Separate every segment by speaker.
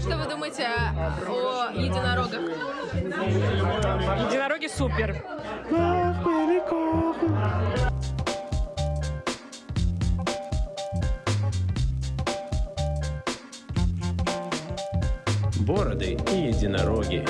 Speaker 1: Что вы думаете о единорогах?
Speaker 2: Единороги супер.
Speaker 3: Бороды и единороги.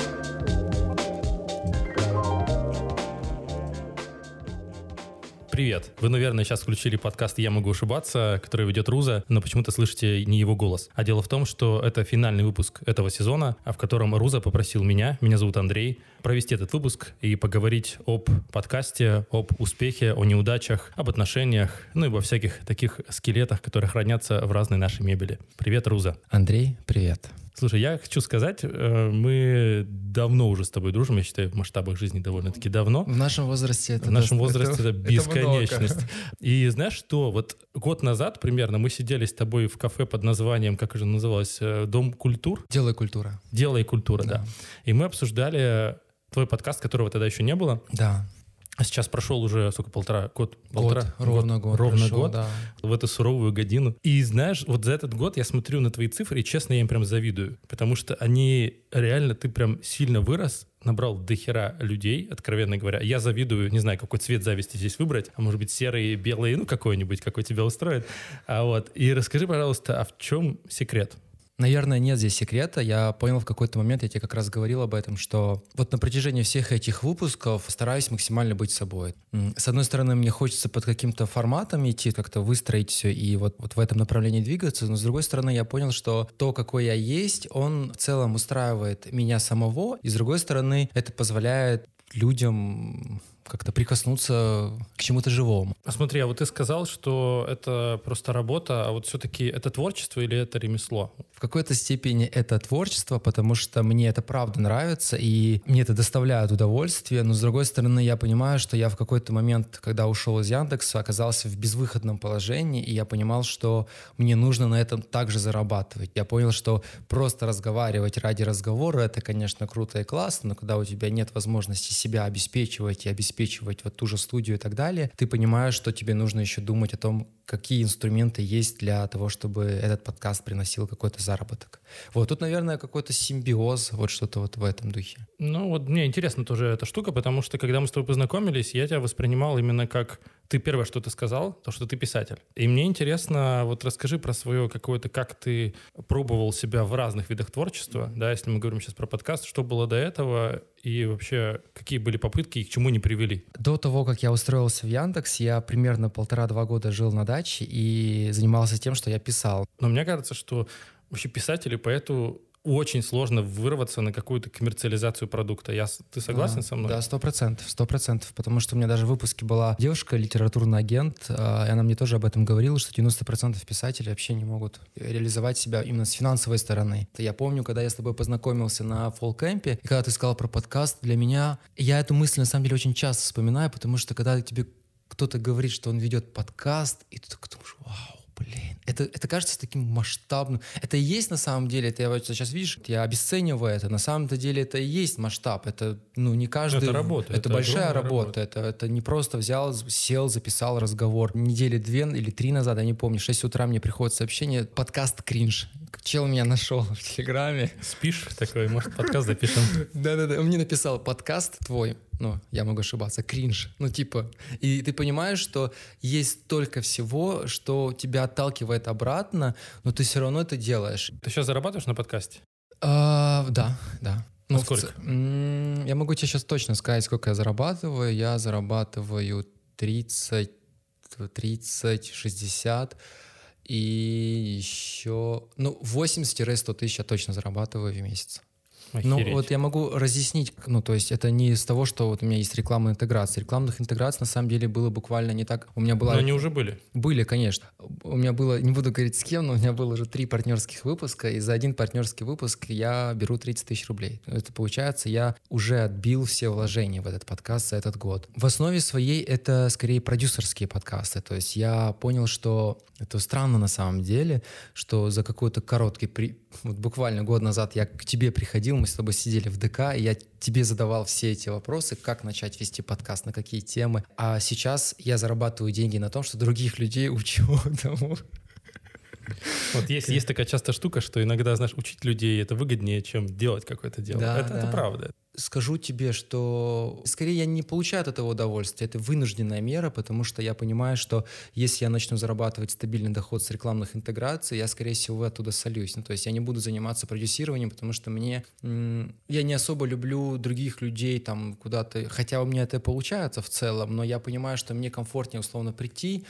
Speaker 4: Привет! Вы, наверное, сейчас включили подкаст «Я могу ошибаться», который ведет Руза, но почему-то слышите не его голос. А дело в том, что это финальный выпуск этого сезона, в котором Руза попросил меня, меня зовут Андрей, провести этот выпуск и поговорить об подкасте, об успехе, о неудачах, об отношениях, ну и во всяких таких скелетах, которые хранятся в разной нашей мебели. Привет, Руза!
Speaker 5: Андрей, привет.
Speaker 4: Слушай, я хочу сказать, э, мы давно уже с тобой дружим, я считаю, в масштабах жизни довольно-таки давно.
Speaker 5: В нашем возрасте это...
Speaker 4: В нашем возрасте это,
Speaker 5: это
Speaker 4: бесконечность.
Speaker 5: много.
Speaker 4: И знаешь что, вот год назад примерно мы сидели с тобой в кафе под названием, как же называлось, э, Дом культур?
Speaker 5: Делай культура.
Speaker 4: Делай культура, да.
Speaker 5: Да.
Speaker 4: И мы обсуждали твой подкаст, которого тогда еще не было.
Speaker 5: Да.
Speaker 4: А сейчас прошел уже, сколько, полтора, год?
Speaker 5: Год,
Speaker 4: полтора,
Speaker 5: ровно год
Speaker 4: Ровно
Speaker 5: прошел,
Speaker 4: год
Speaker 5: да.
Speaker 4: в эту суровую годину. И знаешь, вот за этот год я смотрю на твои цифры, и честно, я им прям завидую. Потому что они реально, ты прям сильно вырос, набрал дохера людей, откровенно говоря. Я завидую, не знаю, какой цвет зависти здесь выбрать, а может быть серый, белый, ну какой-нибудь, какой тебя устроит. А вот, и расскажи, пожалуйста, а в чем секрет?
Speaker 5: Наверное, нет здесь секрета. Я понял в какой-то момент, я тебе как раз говорил об этом, что вот на протяжении всех этих выпусков стараюсь максимально быть собой. С одной стороны, мне хочется под каким-то форматом идти, как-то выстроить все и вот, вот в этом направлении двигаться, но с другой стороны, я понял, что то, какой я есть, он в целом устраивает меня самого, и с другой стороны, это позволяет людям как-то прикоснуться к чему-то живому.
Speaker 4: А смотри, а вот ты сказал, что это просто работа, а вот все-таки это творчество или это ремесло?
Speaker 5: В какой-то степени это творчество, потому что мне это правда нравится, и мне это доставляет удовольствие, но с другой стороны я понимаю, что я в какой-то момент, когда ушел из Яндекса, оказался в безвыходном положении, и я понимал, что мне нужно на этом также зарабатывать. Я понял, что просто разговаривать ради разговора, это, конечно, круто и классно, но когда у тебя нет возможности себя обеспечивать и обеспечивать вот ту же студию и так далее, ты понимаешь, что тебе нужно еще думать о том, какие инструменты есть для того, чтобы этот подкаст приносил какой-то заработок. Вот тут, наверное, какой-то симбиоз, вот что-то вот в этом духе.
Speaker 4: Ну вот мне интересна тоже эта штука, потому что когда мы с тобой познакомились, я тебя воспринимал именно как ты первое, что ты сказал, то, что ты писатель. И мне интересно, вот расскажи про свое какое-то, как ты пробовал себя в разных видах творчества, да, если мы говорим сейчас про подкаст, что было до этого и вообще какие были попытки и к чему не привели.
Speaker 5: До того, как я устроился в Яндекс, я примерно полтора-два года жил на даче и занимался тем, что я писал.
Speaker 4: Но мне кажется, что вообще писателю, поэту очень сложно вырваться на какую-то коммерциализацию продукта. Я, ты согласен
Speaker 5: Да,
Speaker 4: со мной?
Speaker 5: Да, сто процентов, сто процентов, потому что у меня даже в выпуске была девушка, литературный агент, а, и она мне тоже об этом говорила, что 90% писателей вообще не могут реализовать себя именно с финансовой стороны. Я помню, когда я с тобой познакомился на фолкэмпе, и когда ты сказал про подкаст, для меня, я эту мысль на самом деле очень часто вспоминаю, потому что когда тебе кто-то говорит, что он ведет подкаст, и ты такой думаешь, вау, блин, это, это кажется таким масштабным. Это и есть на самом деле, это я вот сейчас видишь, я обесцениваю это. На самом-то деле это и есть масштаб. Это, ну, не каждый...
Speaker 4: Это работа,
Speaker 5: Это,
Speaker 4: это
Speaker 5: большая
Speaker 4: огромная
Speaker 5: работа. Это, это не просто взял, сел, записал разговор. Недели две или три назад, я не помню, в 6 утра мне приходит сообщение, подкаст кринж. Чел меня нашел в Телеграме.
Speaker 4: Спишь такой, может, подкаст запишем?
Speaker 5: Да-да-да, он мне написал, подкаст твой, ну, я могу ошибаться, кринж, ну, типа, и ты понимаешь, что есть столько всего, что тебя отталкивает обратно, но ты все равно это делаешь.
Speaker 4: Ты сейчас зарабатываешь на подкасте?
Speaker 5: А, да, да.
Speaker 4: А
Speaker 5: в
Speaker 4: сколько?
Speaker 5: ц- м, Я могу тебе сейчас точно сказать, сколько я зарабатываю. Я зарабатываю 30, 30, 60 и еще, ну, 80-100 тысяч я точно зарабатываю в месяц. Ну,
Speaker 4: Охереть.
Speaker 5: вот я могу разъяснить, ну, то есть это не из того, что вот у меня есть рекламная интеграция. Рекламных интеграций на самом деле было буквально не так. У меня была...
Speaker 4: Но они уже были.
Speaker 5: Были, конечно. У меня было, не буду говорить с кем, но у меня было уже три партнерских выпуска, и за один партнерский выпуск я беру 30 тысяч рублей. Это получается, я уже отбил все вложения в этот подкаст за этот год. В основе своей это скорее продюсерские подкасты. То есть я понял, что это странно на самом деле, что за какой-то короткий, при... вот буквально год назад я к тебе приходил, мы с тобой сидели в ДК, и я тебе задавал все эти вопросы, как начать вести подкаст, на какие темы. А сейчас я зарабатываю деньги на том, что других людей учу тому,
Speaker 4: Вот есть, есть такая частая штука, что иногда, знаешь, учить людей это выгоднее, чем делать какое-то дело.
Speaker 5: Да,
Speaker 4: это, это
Speaker 5: да.
Speaker 4: правда.
Speaker 5: Скажу тебе, что скорее я не получаю от этого удовольствия. Это вынужденная мера, потому что я понимаю, что если я начну зарабатывать стабильный доход с рекламных интеграций, я, скорее всего, оттуда солюсь. Ну, то есть я не буду заниматься продюсированием, потому что мне... Я не особо люблю других людей там куда-то... Хотя у меня это получается в целом, но я понимаю, что мне комфортнее условно прийти,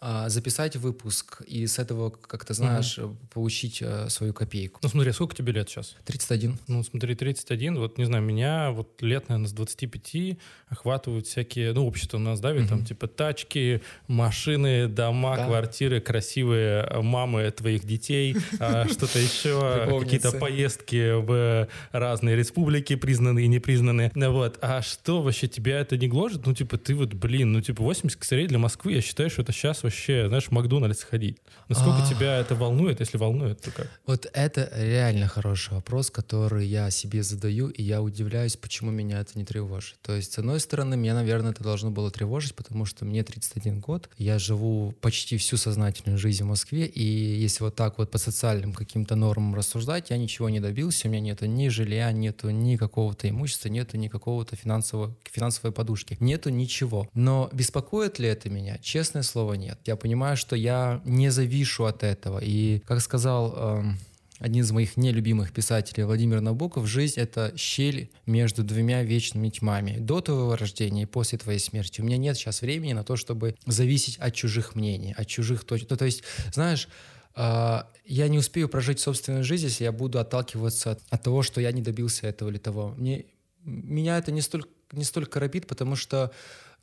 Speaker 5: записать выпуск и с этого, как ты знаешь, получить э, свою копейку.
Speaker 4: Ну смотри, сколько тебе лет сейчас?
Speaker 5: 31.
Speaker 4: Ну, смотри, 31, вот, не знаю, меня вот лет, наверное, с 25 охватывают всякие, ну, общество у нас давит, там, типа, тачки, машины, дома,
Speaker 5: Да.
Speaker 4: квартиры, красивые э, мамы твоих детей, а, что-то еще, какие-то поездки в разные республики, признанные и непризнанные. Ну, Вот. А что вообще тебя это не гложет? Ну, типа, ты вот, блин, ну, типа, 80 косарей для Москвы, я считаю, что это сейчас вообще, знаешь, в Макдональдс ходить. Насколько
Speaker 5: А.
Speaker 4: тебя это волнует, если волнует, то как?
Speaker 5: Вот это реально хороший вопрос, который я себе задаю, и я удивляюсь, почему меня это не тревожит. То есть, с одной стороны, меня, наверное, это должно было тревожить, потому что мне 31 год, я живу почти всю сознательную жизнь в Москве, и если вот так вот по социальным каким-то нормам рассуждать, я ничего не добился, у меня нету ни жилья, нету ни какого-то имущества, нету ни какого-то финансового, финансовой подушки, нету ничего. Но беспокоит ли это меня? Честное слово, нет. Я понимаю, что я не завишу от этого, и, как сказал эм, один из моих нелюбимых писателей Владимир Набоков, жизнь — это щель между двумя вечными тьмами. До твоего рождения и после твоей смерти. У меня нет сейчас времени на то, чтобы зависеть от чужих мнений, от чужих точек. Ну, то есть, знаешь, а, я не успею прожить собственную жизнь, если я буду отталкиваться от, от того, что я не добился этого или того. Мне, меня это не столько, не столько коробит, потому что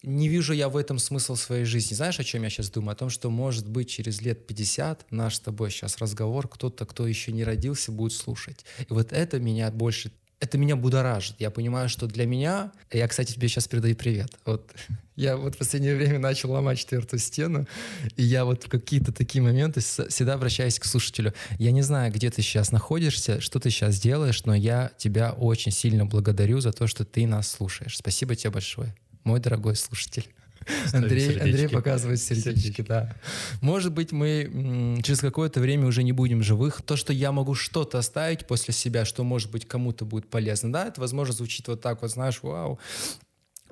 Speaker 5: не вижу я в этом смысл своей жизни. Знаешь, о чем я сейчас думаю? О том, что, может быть, через лет 50 наш с тобой сейчас разговор кто-то, кто еще не родился, будет слушать. И вот это меня больше это меня будоражит. Я понимаю, что для меня... Я, кстати, тебе сейчас передаю привет. Вот я вот в последнее время начал ломать четвертую стену, и я вот в какие-то такие моменты всегда обращаюсь к слушателю. Я не знаю, где ты сейчас находишься, что ты сейчас делаешь, но я тебя очень сильно благодарю за то, что ты нас слушаешь. Спасибо тебе большое, мой дорогой слушатель.
Speaker 4: Ставим
Speaker 5: Андрей,
Speaker 4: сердечки.
Speaker 5: Андрей показывает сердечки,
Speaker 4: Сердечки.
Speaker 5: да. Может быть, мы через какое-то время уже не будем живых. То, что я могу что-то оставить после себя, что, может быть, кому-то будет полезно, да, это, возможно, звучит вот так вот, знаешь, вау,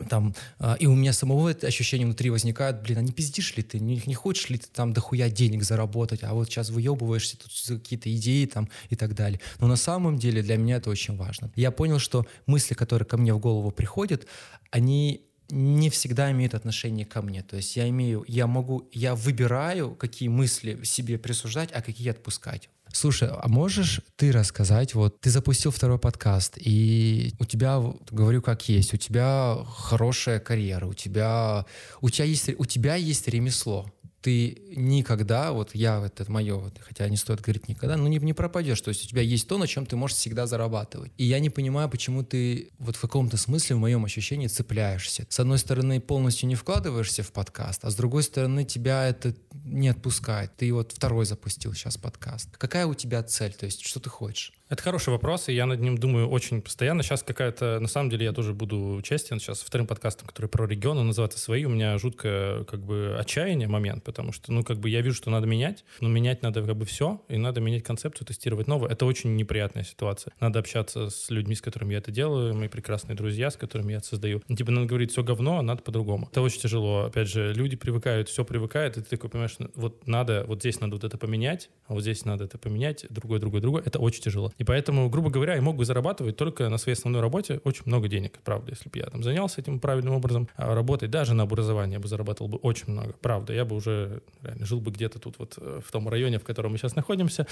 Speaker 5: там, а, и у меня самого это ощущение внутри возникает, блин, а не пиздишь ли ты, не, не хочешь ли ты там дохуя денег заработать, а вот сейчас выебываешься тут какие-то идеи там и так далее. Но на самом деле для меня это очень важно. Я понял, что мысли, которые ко мне в голову приходят, они не всегда имеют отношение ко мне. То есть я имею, я могу, я выбираю, какие мысли себе присуждать, а какие отпускать. Слушай, а можешь ты рассказать, вот ты запустил второй подкаст, и у тебя, говорю как есть, у тебя хорошая карьера, у тебя, у тебя есть, у тебя есть ремесло. Ты никогда, вот я, это мое, вот, хотя не стоит говорить никогда, ну не, не пропадешь. То есть у тебя есть то, на чем ты можешь всегда зарабатывать. И я не понимаю, почему ты вот в каком-то смысле, в моем ощущении, цепляешься. С одной стороны, полностью не вкладываешься в подкаст, а с другой стороны, тебя это не отпускает. Ты вот второй запустил сейчас подкаст. Какая у тебя цель? То есть что ты хочешь?
Speaker 4: Это хороший вопрос, и я над ним думаю очень постоянно. Сейчас какая-то, на самом деле, я тоже буду честен. Сейчас вторым подкастом, который про регион, он называется «Свои», у меня жуткое, как бы, отчаяние момент, потому что, ну, как бы, я вижу, что надо менять, но менять надо, как бы, все, и надо менять концепцию, тестировать новое. Это очень неприятная ситуация. Надо общаться с людьми, с которыми я это делаю, мои прекрасные друзья, с которыми я это создаю. Ну, Типа, надо говорить все говно, а надо по-другому. Это очень тяжело. Опять же, люди привыкают, все привыкает, и ты такой понимаешь, ну, вот надо, вот здесь надо вот это поменять, а вот здесь надо это поменять, другое, другое, другое. Это очень тяжело. И поэтому, грубо говоря, я мог бы зарабатывать только на своей основной работе очень много денег, правда, если бы я там занялся этим правильным образом, а работать даже на образование я бы зарабатывал бы очень много, правда, я бы уже реально жил бы где-то тут вот э, в том районе, в котором мы сейчас находимся,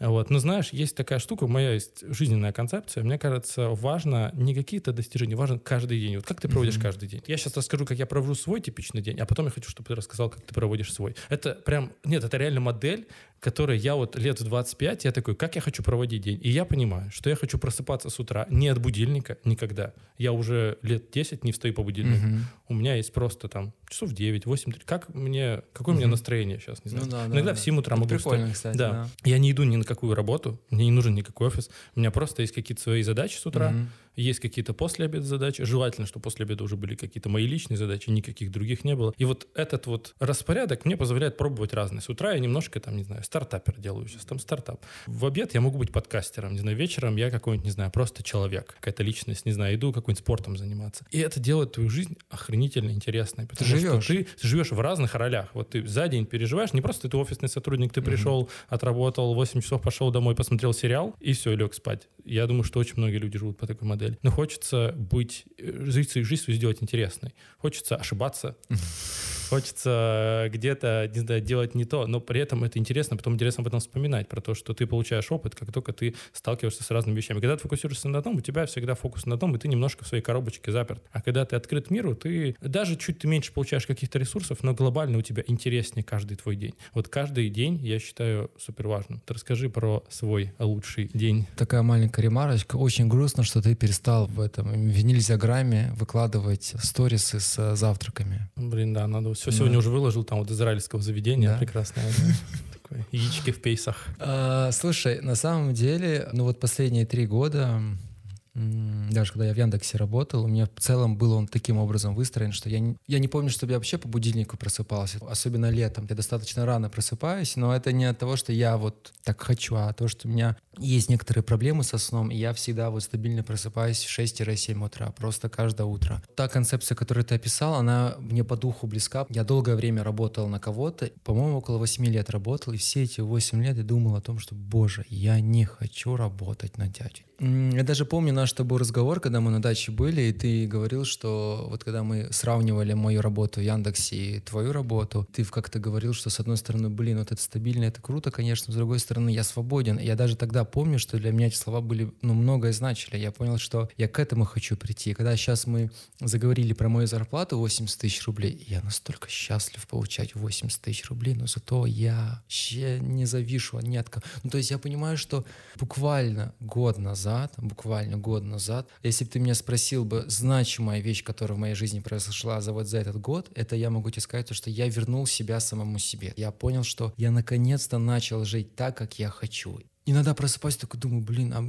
Speaker 4: вот. Но знаешь, есть такая штука, моя есть жизненная концепция, мне кажется, важно не какие-то достижения, важно каждый день. Вот как ты проводишь каждый день? Я сейчас расскажу, как я провожу свой типичный день, а потом я хочу, чтобы ты рассказал, как ты проводишь свой. Это прям, нет, это реально модель, которой я вот лет в 25, я такой, как я хочу проводить день? И я понимаю, что я хочу просыпаться с утра не от будильника никогда. Я уже лет 10 не встаю по будильнику. У меня есть просто там часов 9, 8, как мне, какое у меня настроение сейчас, не знаю.
Speaker 5: Ну да, да,
Speaker 4: Иногда
Speaker 5: да.
Speaker 4: в 7 утра могу
Speaker 5: прикольно,
Speaker 4: встать.
Speaker 5: кстати,
Speaker 4: да.
Speaker 5: да.
Speaker 4: Я не иду ни на какую работу, мне не нужен никакой офис. У меня просто есть какие-то свои задачи с утра,
Speaker 5: Мгм.
Speaker 4: Есть какие-то после обеда задачи. Желательно, чтобы после обеда уже были какие-то мои личные задачи, никаких других не было. И вот этот вот распорядок мне позволяет пробовать разные. С утра я немножко, там, не знаю, стартапер делаю сейчас, там стартап. В обед я могу быть подкастером, не знаю, вечером я какой-нибудь, не знаю, просто человек, какая-то личность, не знаю, иду какой-нибудь спортом заниматься. И это делает твою жизнь охренительно интересной, потому
Speaker 5: живешь.
Speaker 4: что ты, ты живешь в разных ролях. Вот ты за день переживаешь, не просто ты офисный сотрудник, ты пришел, отработал 8 часов, пошел домой, посмотрел сериал и все, лег спать. Я думаю, что очень многие люди живут по такой модели. Но хочется быть, э, жить свою жизнь сделать интересной. Хочется ошибаться. Хочется где-то, не знаю, делать не то, но при этом это интересно, потом интересно об этом вспоминать, про то, что ты получаешь опыт, как только ты сталкиваешься с разными вещами. Когда ты фокусируешься на одном, у тебя всегда фокус на одном, и ты немножко в своей коробочке заперт. А когда ты открыт миру, ты даже чуть ты меньше получаешь каких-то ресурсов, но глобально у тебя интереснее каждый твой день. Вот каждый день я считаю супер важным. Ты расскажи про свой лучший день.
Speaker 5: Такая маленькая ремарочка. Очень грустно, что ты перестал в этом винильзиограмме выкладывать сторисы с э, завтраками.
Speaker 4: Блин, да, надо все
Speaker 5: Да.
Speaker 4: сегодня уже выложил там вот израильского заведения
Speaker 5: Да.
Speaker 4: прекрасное. да. Такое яички в пейсах.
Speaker 5: А, слушай, на самом деле, ну вот последние три года, даже когда я в Яндексе работал, у меня в целом был он таким образом выстроен, что я не, я не помню, чтобы я вообще по будильнику просыпался, особенно летом. Я достаточно рано просыпаюсь, но это не от того, что я вот так хочу, а от того, что у меня есть некоторые проблемы со сном, и я всегда вот стабильно просыпаюсь в 6-7 утра, просто каждое утро. Та концепция, которую ты описал, она мне по духу близка. Я долгое время работал на кого-то, по-моему, около 8 лет работал, и все эти 8 лет я думал о том, что, боже, я не хочу работать на дядю. Я даже помню наш с тобой разговор, когда мы на даче были, и ты говорил, что вот когда мы сравнивали мою работу в Яндексе и твою работу, ты как-то говорил, что с одной стороны, блин, вот это стабильно, это круто, конечно, с другой стороны, я свободен. Я даже тогда помню, что для меня эти слова были, ну, многое значили. Я понял, что я к этому хочу прийти. И когда сейчас мы заговорили про мою зарплату 80 тысяч рублей, я настолько счастлив получать 80 тысяч рублей, но зато я вообще не завишу ни от кого. Ну, то есть я понимаю, что буквально год назад, буквально год назад, если бы ты меня спросил бы, значимая вещь, которая в моей жизни произошла за вот за этот год, это я могу тебе сказать, то, что я вернул себя самому себе. Я понял, что я наконец-то начал жить так, как я хочу. Иногда просыпаюсь, такой думаю, блин, а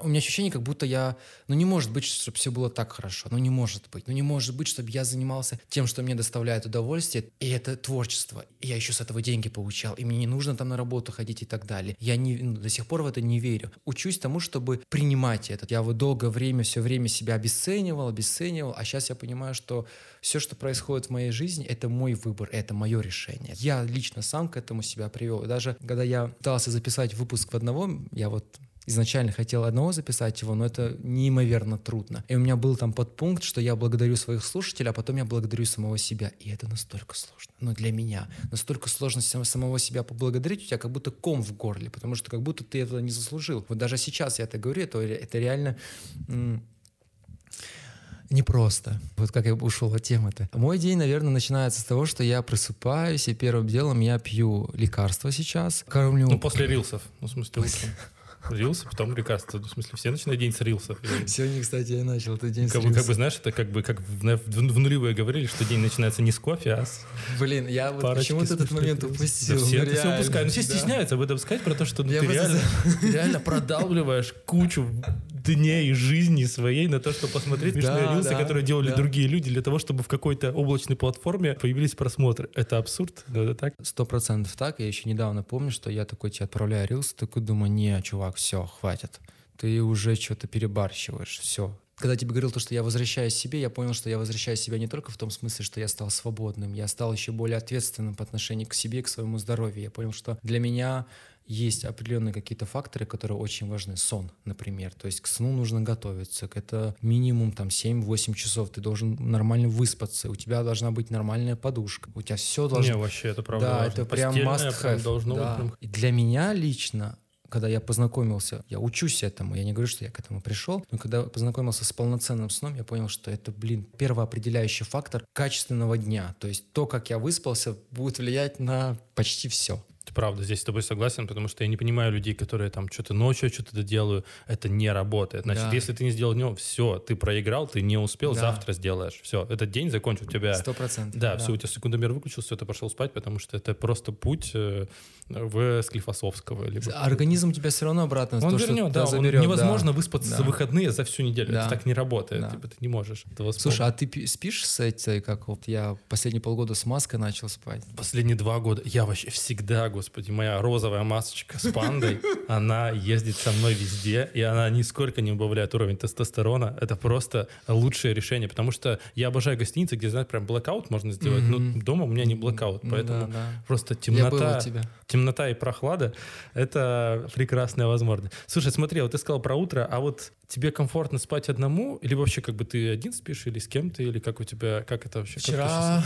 Speaker 5: у меня ощущение, как будто я... Ну, не может быть, чтобы все было так хорошо. Ну, не может быть. Ну, не может быть, чтобы я занимался тем, что мне доставляет удовольствие. И это творчество. И я еще с этого деньги получал. И мне не нужно там на работу ходить и так далее. Я не, ну, до сих пор в это не верю. Учусь тому, чтобы принимать это. Я вот долгое время, все время себя обесценивал, обесценивал. А сейчас я понимаю, что все, что происходит в моей жизни, это мой выбор, это мое решение. Я лично сам к этому себя привел. И даже когда я пытался записать выпуск в одного, я вот изначально хотел одного записать его, но это неимоверно трудно. И у меня был там подпункт, что я благодарю своих слушателей, а потом я благодарю самого себя. И это настолько сложно. Но для меня настолько сложно сам- самого себя поблагодарить, у тебя как будто ком в горле, потому что как будто ты этого не заслужил. Вот даже сейчас я это говорю, это, это реально... непросто. Вот как я ушел от темы-то. Мой день, наверное, начинается с того, что я просыпаюсь, и первым делом я пью лекарства сейчас. Кормлю...
Speaker 4: Ну, после рилсов. Ну, в смысле, утром. Рилсы, потом лекарства. В смысле, все начинают день с рилсов.
Speaker 5: Сегодня, кстати, я начал этот день с
Speaker 4: Как бы, как бы, знаешь, это как бы как в, в, в нулевые говорили, что день начинается не с кофе, а с
Speaker 5: Блин, я вот почему-то этот момент упустил.
Speaker 4: Да все
Speaker 5: ну,
Speaker 4: это все упускают. Ну, все
Speaker 5: да.
Speaker 4: стесняются об этом сказать, про то, что ну,
Speaker 5: Я
Speaker 4: ты
Speaker 5: просто
Speaker 4: реально, ты реально продавливаешь кучу дней жизни своей на то, чтобы посмотреть смешные
Speaker 5: Да,
Speaker 4: рилсы,
Speaker 5: да,
Speaker 4: которые делали
Speaker 5: да.
Speaker 4: другие люди для того, чтобы в какой-то облачной платформе появились просмотры. Это абсурд, да, это так?
Speaker 5: Сто процентов так. Я еще недавно помню, что я такой тебе отправляю рилс, такой думаю, не, чувак, все, хватит. Ты уже что-то перебарщиваешь, все. Когда я тебе говорил то, что я возвращаюсь себе, я понял, что я возвращаюсь себя не только в том смысле, что я стал свободным, я стал еще более ответственным по отношению к себе к своему здоровью. Я понял, что для меня есть определенные какие-то факторы, которые очень важны. Сон, например. То есть к сну нужно готовиться. Это минимум там 7-8 часов. Ты должен нормально выспаться. У тебя должна быть нормальная подушка. У тебя все должно
Speaker 4: Не, вообще, это правда
Speaker 5: да,
Speaker 4: важно.
Speaker 5: это прям must
Speaker 4: прям
Speaker 5: have.
Speaker 4: должно
Speaker 5: да.
Speaker 4: быть прям
Speaker 5: И для меня лично, когда я познакомился, я учусь этому, я не говорю, что я к этому пришел, но когда познакомился с полноценным сном, я понял, что это, блин, первоопределяющий фактор качественного дня. То есть то, как я выспался, будет влиять на почти все.
Speaker 4: Это правда, здесь с тобой согласен, потому что я не понимаю людей, которые там что-то ночью что-то доделаю, это не работает. Значит,
Speaker 5: Да.
Speaker 4: если ты не сделал днем, все, ты проиграл, ты не успел,
Speaker 5: Да.
Speaker 4: завтра сделаешь. Все, этот день закончил у тебя.
Speaker 5: Сто процентов.
Speaker 4: Да, все, у тебя секундомер выключился, ты пошел спать, потому что это просто путь э, в Склифосовского. Либо...
Speaker 5: Организм тебя все равно обратно
Speaker 4: Он
Speaker 5: то,
Speaker 4: вернет, да, он-
Speaker 5: заберет,
Speaker 4: невозможно
Speaker 5: да.
Speaker 4: выспаться
Speaker 5: Да.
Speaker 4: за выходные за всю неделю.
Speaker 5: Да.
Speaker 4: Это так не работает.
Speaker 5: Да.
Speaker 4: Типа, ты не можешь этого
Speaker 5: Слушай, а ты пи- спишь с этой, как вот я последние полгода с маской начал спать?
Speaker 4: Последние два года я вообще всегда, господи, моя розовая масочка с пандой, она ездит со мной везде, и она нисколько не убавляет уровень тестостерона. Это просто лучшее решение, потому что я обожаю гостиницы, где, знаешь, прям blackout можно сделать, но дома у меня не blackout,
Speaker 5: Ну
Speaker 4: поэтому просто темнота, темнота и прохлада — это прекрасная возможность. Слушай, смотри, вот ты сказал про утро, а вот тебе комфортно спать одному, или вообще как бы ты один спишь, или с кем-то, или как у тебя, как это вообще?
Speaker 5: Вчера,
Speaker 4: щас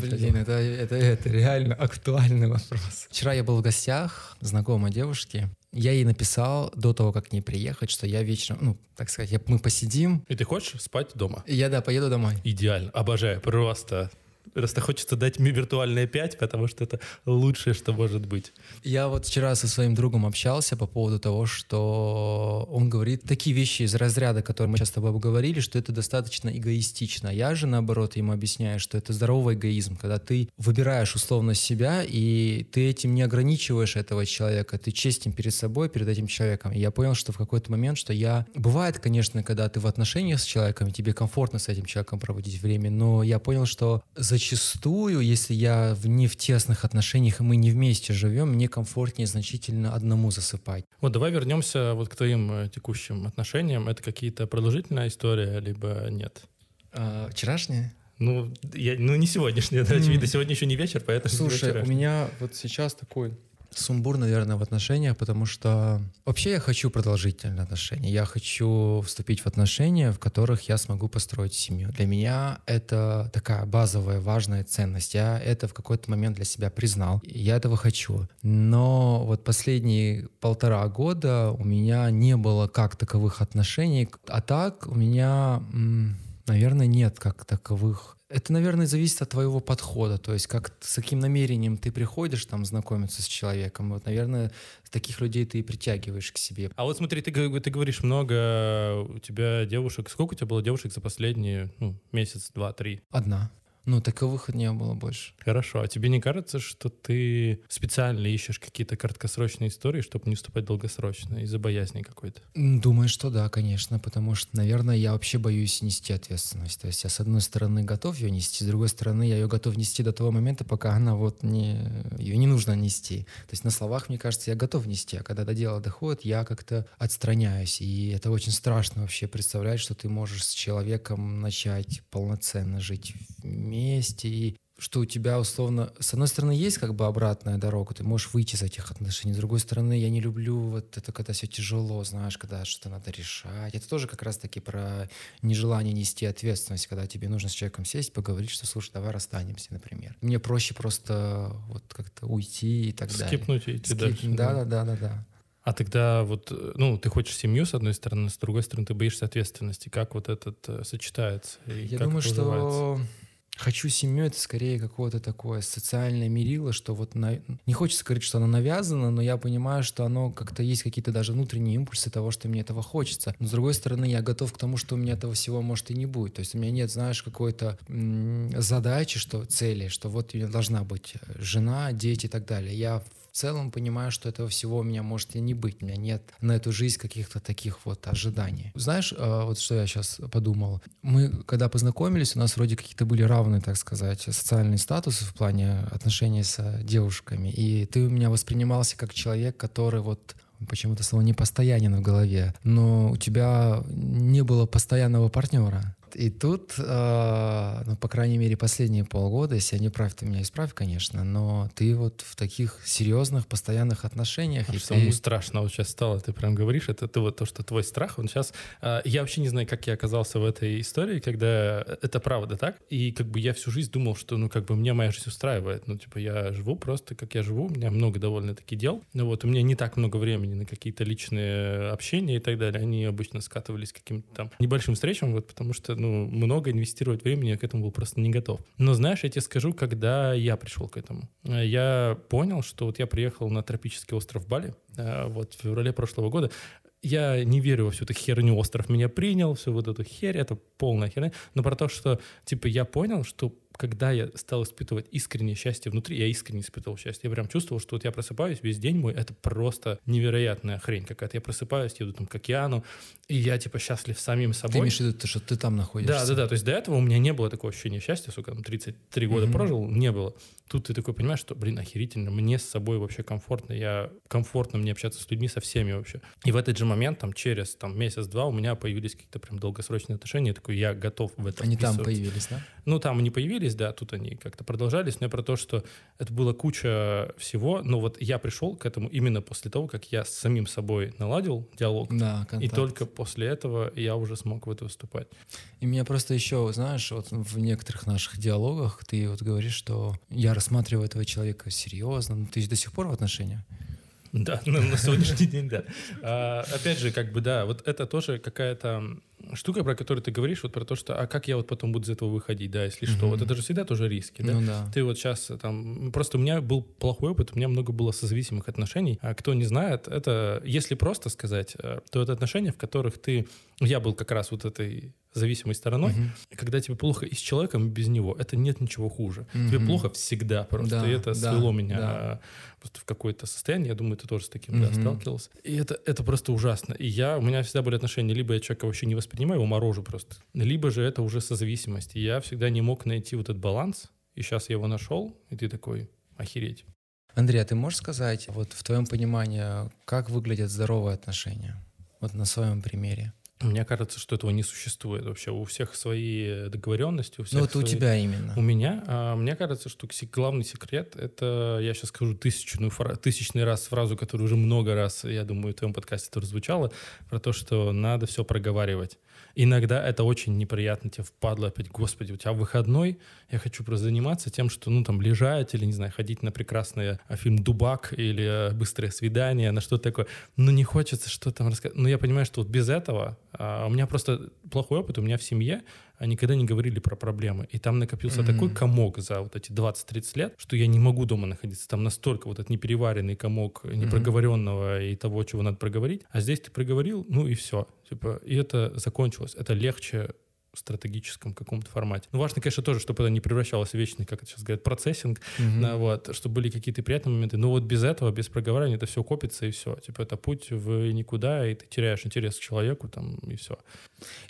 Speaker 5: блин, это, это, это реально актуальный вопрос. Вчера я был в гостях знакомой девушки. Я ей написал до того, как к ней приехать, что я вечером, ну, так сказать, я, мы посидим.
Speaker 4: И ты хочешь спать дома?
Speaker 5: Я, да, поеду домой.
Speaker 4: Идеально. Обожаю. Просто. Просто хочется дать мне виртуальные 5, потому что это лучшее, что может быть.
Speaker 5: Я вот вчера со своим другом общался по поводу того, что он говорит такие вещи из разряда, которые мы сейчас с тобой говорили, что это достаточно эгоистично. Я же, наоборот, ему объясняю, что это здоровый эгоизм, когда ты выбираешь условно себя, и ты этим не ограничиваешь этого человека, ты честен перед собой, перед этим человеком. И я понял, что в какой-то момент, что я... Бывает, конечно, когда ты в отношениях с человеком, и тебе комфортно с этим человеком проводить время, но я понял, что зачастую, если я в не в тесных отношениях, и мы не вместе живем, мне комфортнее значительно одному засыпать.
Speaker 4: Вот давай вернемся вот к твоим э, текущим отношениям. Это какие-то продолжительная история, либо нет?
Speaker 5: А, вчерашнее?
Speaker 4: Ну, я, ну не сегодняшняя, да, очевидно, сегодня еще не вечер, поэтому...
Speaker 5: Слушай, у
Speaker 4: вчерашняя.
Speaker 5: меня вот сейчас такой сумбур, наверное, в отношениях, потому что вообще я хочу продолжительные отношения. Я хочу вступить в отношения, в которых я смогу построить семью. Для меня это такая базовая, важная ценность. Я это в какой-то момент для себя признал. Я этого хочу. Но вот последние полтора года у меня не было как таковых отношений. А так у меня, наверное, нет как таковых это, наверное, зависит от твоего подхода, то есть как с каким намерением ты приходишь там знакомиться с человеком. Вот, наверное, таких людей ты и притягиваешь к себе.
Speaker 4: А вот смотри, ты, ты говоришь много, у тебя девушек, сколько у тебя было девушек за последние ну, месяц, два, три?
Speaker 5: Одна. Ну, таковых не было больше.
Speaker 4: Хорошо, а тебе не кажется, что ты специально ищешь какие-то краткосрочные истории, чтобы не вступать долгосрочно, из-за боязни какой-то?
Speaker 5: Думаю, что да, конечно, потому что, наверное, я вообще боюсь нести ответственность. То есть я, с одной стороны, готов ее нести, с другой стороны, я ее готов нести до того момента, пока она вот не... Ее не нужно нести. То есть на словах, мне кажется, я готов нести, а когда до дела доходит, я как-то отстраняюсь. И это очень страшно вообще представлять, что ты можешь с человеком начать полноценно жить вместе, и что у тебя условно, с одной стороны, есть как бы обратная дорога, ты можешь выйти из этих отношений, с другой стороны, я не люблю вот это, когда все тяжело, знаешь, когда что-то надо решать. Это тоже как раз-таки про нежелание нести ответственность, когда тебе нужно с человеком сесть, поговорить, что, слушай, давай расстанемся, например. Мне проще просто вот как-то уйти и так далее.
Speaker 4: Скипнуть и идти
Speaker 5: Скип-
Speaker 4: дальше.
Speaker 5: Да, да, да, да, да.
Speaker 4: А тогда вот, ну, ты хочешь семью, с одной стороны, с другой стороны, ты боишься ответственности. Как вот этот э, сочетается? И
Speaker 5: Я
Speaker 4: как
Speaker 5: думаю,
Speaker 4: это
Speaker 5: что хочу семью это скорее какое-то такое социальное мерило, что вот на- не хочется говорить, что оно навязано, но я понимаю, что оно как-то есть какие-то даже внутренние импульсы того, что мне этого хочется. Но с другой стороны, я готов к тому, что у меня этого всего может и не будет. То есть у меня нет, знаешь, какой-то задачи, что цели, что вот у меня должна быть жена, дети и так далее. Я целом понимаю, что этого всего у меня может и не быть. У меня нет на эту жизнь каких-то таких вот ожиданий. Знаешь, э, вот что я сейчас подумал. Мы, когда познакомились, у нас вроде какие-то были равные, так сказать, социальные статусы в плане отношений с девушками. И ты у меня воспринимался как человек, который вот почему-то слово не постоянен в голове, но у тебя не было постоянного партнера. И тут, э, ну, по крайней мере, последние полгода, если я не прав, ты меня исправь, конечно, но ты вот в таких серьезных, постоянных отношениях.
Speaker 4: Аж
Speaker 5: и
Speaker 4: самому
Speaker 5: ты-
Speaker 4: страшно вот сейчас стало, ты прям говоришь, это ты вот то, что твой страх, он сейчас... а, я вообще не знаю, как я оказался в этой истории, когда это правда так, и как бы я всю жизнь думал, что, ну, как бы меня моя жизнь устраивает, ну, типа, я живу просто, как я живу, у меня много довольно-таки дел, ну, вот, у меня не так много времени на какие-то личные общения и так далее, они обычно скатывались к каким-то там небольшим встречам, вот, потому что, ну, много инвестировать времени я к этому был просто не готов. Но, знаешь, я тебе скажу, когда я пришел к этому, я понял, что вот я приехал на тропический остров Бали, э, вот в феврале прошлого года, я не верю во всю эту херню, остров меня принял, всю вот эту херь, это полная херня, но про то, что, типа, я понял, что когда я стал испытывать искреннее счастье внутри, я искренне испытывал счастье. Я прям чувствовал, что вот я просыпаюсь, весь день мой, это просто невероятная хрень какая-то. Я просыпаюсь, еду там к океану, и я типа счастлив самим собой.
Speaker 5: Ты имеешь в виду, что ты там находишься?
Speaker 4: Да, да, да. То есть до этого у меня не было такого ощущения счастья, сколько там 33 года mm-hmm. прожил, не было. Тут ты такой понимаешь, что, блин, охерительно, мне с собой вообще комфортно, я комфортно мне общаться с людьми, со всеми вообще. И в этот же момент, там, через там, месяц-два у меня появились какие-то прям долгосрочные отношения, я такой, я готов в это
Speaker 5: Они там появились, да?
Speaker 4: Ну, там они появились, да, тут они как-то продолжались, но я про то, что это была куча всего, но вот я пришел к этому именно после того, как я с самим собой наладил диалог,
Speaker 5: да,
Speaker 4: контакт. и только после этого я уже смог в это выступать.
Speaker 5: И меня просто еще, знаешь, вот в некоторых наших диалогах ты вот говоришь, что я рассматриваю этого человека серьезно, но ты до сих пор в отношениях?
Speaker 4: Да, на, на сегодняшний день, да. А, опять же, как бы, да, вот это тоже какая-то штука, про которую ты говоришь, вот про то, что, а как я вот потом буду из этого выходить, да, если mm-hmm. что. Вот это же всегда тоже риски, да?
Speaker 5: Ну, да.
Speaker 4: Ты вот сейчас там, просто у меня был плохой опыт, у меня много было созависимых отношений. А кто не знает, это, если просто сказать, э, то это отношения, в которых ты, я был как раз вот этой зависимой стороной, и когда тебе плохо и с человеком, и без него, это нет ничего хуже. Угу. Тебе плохо всегда просто,
Speaker 5: да,
Speaker 4: и это
Speaker 5: да,
Speaker 4: свело меня
Speaker 5: да.
Speaker 4: просто в какое-то состояние, я думаю, ты тоже с таким угу. да, сталкивался. И это, это просто ужасно. И я, у меня всегда были отношения, либо я человека вообще не воспринимаю, его морожу просто, либо же это уже созависимость. И я всегда не мог найти вот этот баланс, и сейчас я его нашел, и ты такой, охереть.
Speaker 5: Андрей, а ты можешь сказать, вот в твоем понимании, как выглядят здоровые отношения? Вот на своем примере.
Speaker 4: Мне кажется, что этого не существует вообще. У всех свои договоренности. У всех
Speaker 5: ну, это
Speaker 4: свои...
Speaker 5: у тебя именно.
Speaker 4: У меня. А, мне кажется, что главный секрет — это, я сейчас скажу тысячную, тысячный раз фразу, которую уже много раз, я думаю, в твоем подкасте тоже звучала, про то, что надо все проговаривать. Иногда это очень неприятно, тебе впадло опять, господи, у тебя выходной, я хочу просто заниматься тем, что, ну, там, лежать или, не знаю, ходить на прекрасный а, фильм «Дубак» или «Быстрое свидание», на что-то такое. Ну, не хочется что-то там рассказать. Но я понимаю, что вот без этого а, у меня просто плохой опыт, у меня в семье никогда не говорили про проблемы. И там накопился mm-hmm. такой комок за вот эти 20-30 лет, что я не могу дома находиться. Там настолько вот этот непереваренный комок непроговоренного mm-hmm. и того, чего надо проговорить. А здесь ты проговорил, ну и все. Типа, и это закончилось. Это легче стратегическом каком-то формате. Ну, важно, конечно, тоже, чтобы это не превращалось в вечный, как это сейчас говорят, процессинг, mm-hmm. да, вот, чтобы были какие-то приятные моменты. Но вот без этого, без проговаривания, это все копится, и все. Типа, это путь в никуда, и ты теряешь интерес к человеку, там, и все.